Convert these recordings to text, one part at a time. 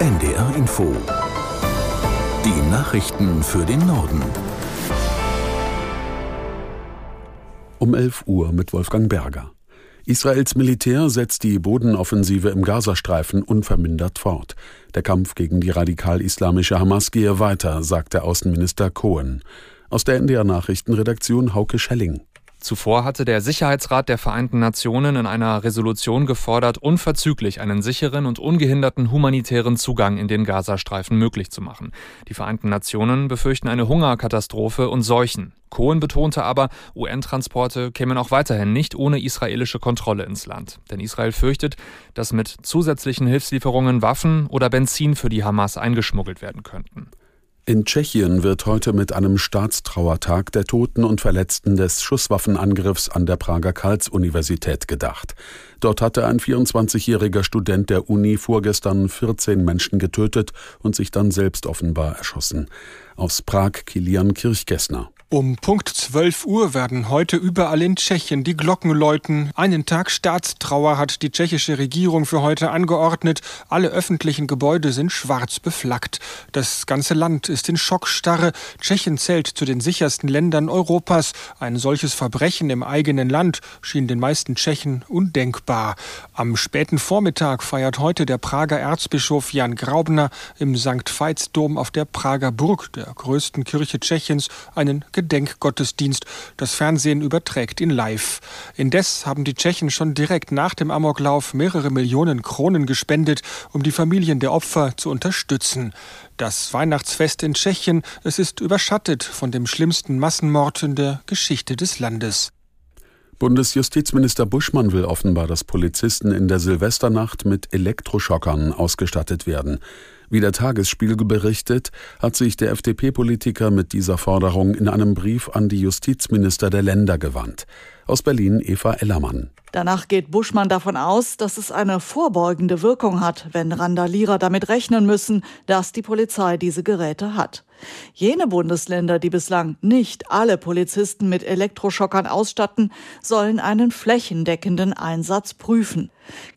NDR Info. Die Nachrichten für den Norden. Um 11 Uhr mit Wolfgang Berger. Israels Militär setzt die Bodenoffensive im Gazastreifen unvermindert fort. Der Kampf gegen die radikal-islamische Hamas gehe weiter, sagte Außenminister Cohen. Aus der NDR Nachrichtenredaktion Hauke Schelling. Zuvor hatte der Sicherheitsrat der Vereinten Nationen in einer Resolution gefordert, unverzüglich einen sicheren und ungehinderten humanitären Zugang in den Gazastreifen möglich zu machen. Die Vereinten Nationen befürchten eine Hungerkatastrophe und Seuchen. Cohen betonte aber, UN-Transporte kämen auch weiterhin nicht ohne israelische Kontrolle ins Land. Denn Israel fürchtet, dass mit zusätzlichen Hilfslieferungen Waffen oder Benzin für die Hamas eingeschmuggelt werden könnten. In Tschechien wird heute mit einem Staatstrauertag der Toten und Verletzten des Schusswaffenangriffs an der Prager Karls-Universität gedacht. Dort hatte ein 24-jähriger Student der Uni vorgestern 14 Menschen getötet und sich dann selbst offenbar erschossen. Aus Prag Kilian Kirchgessner. Um Punkt 12 Uhr werden heute überall in Tschechien die Glocken läuten. Einen Tag Staatstrauer hat die tschechische Regierung für heute angeordnet. Alle öffentlichen Gebäude sind schwarz beflaggt. Das ganze Land ist in Schockstarre. Tschechien zählt zu den sichersten Ländern Europas. Ein solches Verbrechen im eigenen Land schien den meisten Tschechen undenkbar. Am späten Vormittag feiert heute der Prager Erzbischof Jan Graubner im St. Veitsdom auf der Prager Burg, der größten Kirche Tschechiens, einen Gedenkgottesdienst. Das Fernsehen überträgt ihn live. Indes haben die Tschechen schon direkt nach dem Amoklauf mehrere Millionen Kronen gespendet, um die Familien der Opfer zu unterstützen. Das Weihnachtsfest in Tschechien, es ist überschattet von dem schlimmsten Massenmord in der Geschichte des Landes. Bundesjustizminister Buschmann will offenbar, dass Polizisten in der Silvesternacht mit Elektroschockern ausgestattet werden. Wie der Tagesspiegel berichtet, hat sich der FDP-Politiker mit dieser Forderung in einem Brief an die Justizminister der Länder gewandt. Aus Berlin Eva Ellermann. Danach geht Buschmann davon aus, dass es eine vorbeugende Wirkung hat, wenn Randalierer damit rechnen müssen, dass die Polizei diese Geräte hat. Jene Bundesländer, die bislang nicht alle Polizisten mit Elektroschockern ausstatten, sollen einen flächendeckenden Einsatz prüfen.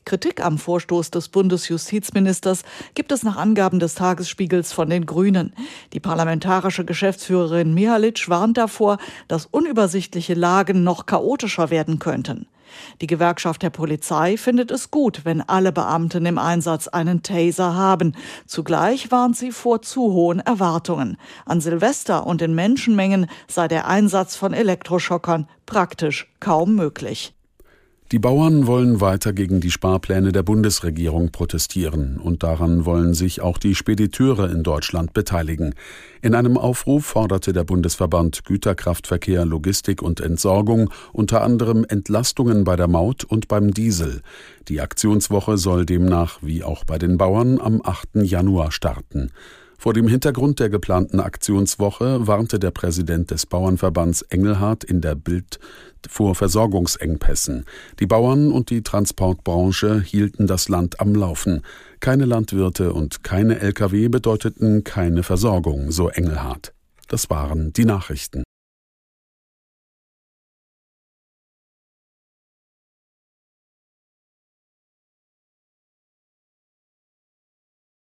Kritik am Vorstoß des Bundesjustizministers gibt es nach Angaben des Tagesspiegels von den Grünen. Die parlamentarische Geschäftsführerin Mihalic warnt davor, dass unübersichtliche Lagen noch chaotischer werden könnten. Die Gewerkschaft der Polizei findet es gut, wenn alle Beamten im Einsatz einen Taser haben. Zugleich warnt sie vor zu hohen Erwartungen. An Silvester und in Menschenmengen sei der Einsatz von Elektroschockern praktisch kaum möglich. Die Bauern wollen weiter gegen die Sparpläne der Bundesregierung protestieren und daran wollen sich auch die Spediteure in Deutschland beteiligen. In einem Aufruf forderte der Bundesverband Güterkraftverkehr, Logistik und Entsorgung unter anderem Entlastungen bei der Maut und beim Diesel. Die Aktionswoche soll demnach, wie auch bei den Bauern, am 8. Januar starten. Vor dem Hintergrund der geplanten Aktionswoche warnte der Präsident des Bauernverbands Engelhardt in der Bild vor Versorgungsengpässen. Die Bauern und die Transportbranche hielten das Land am Laufen. Keine Landwirte und keine Lkw bedeuteten keine Versorgung, so Engelhardt. Das waren die Nachrichten.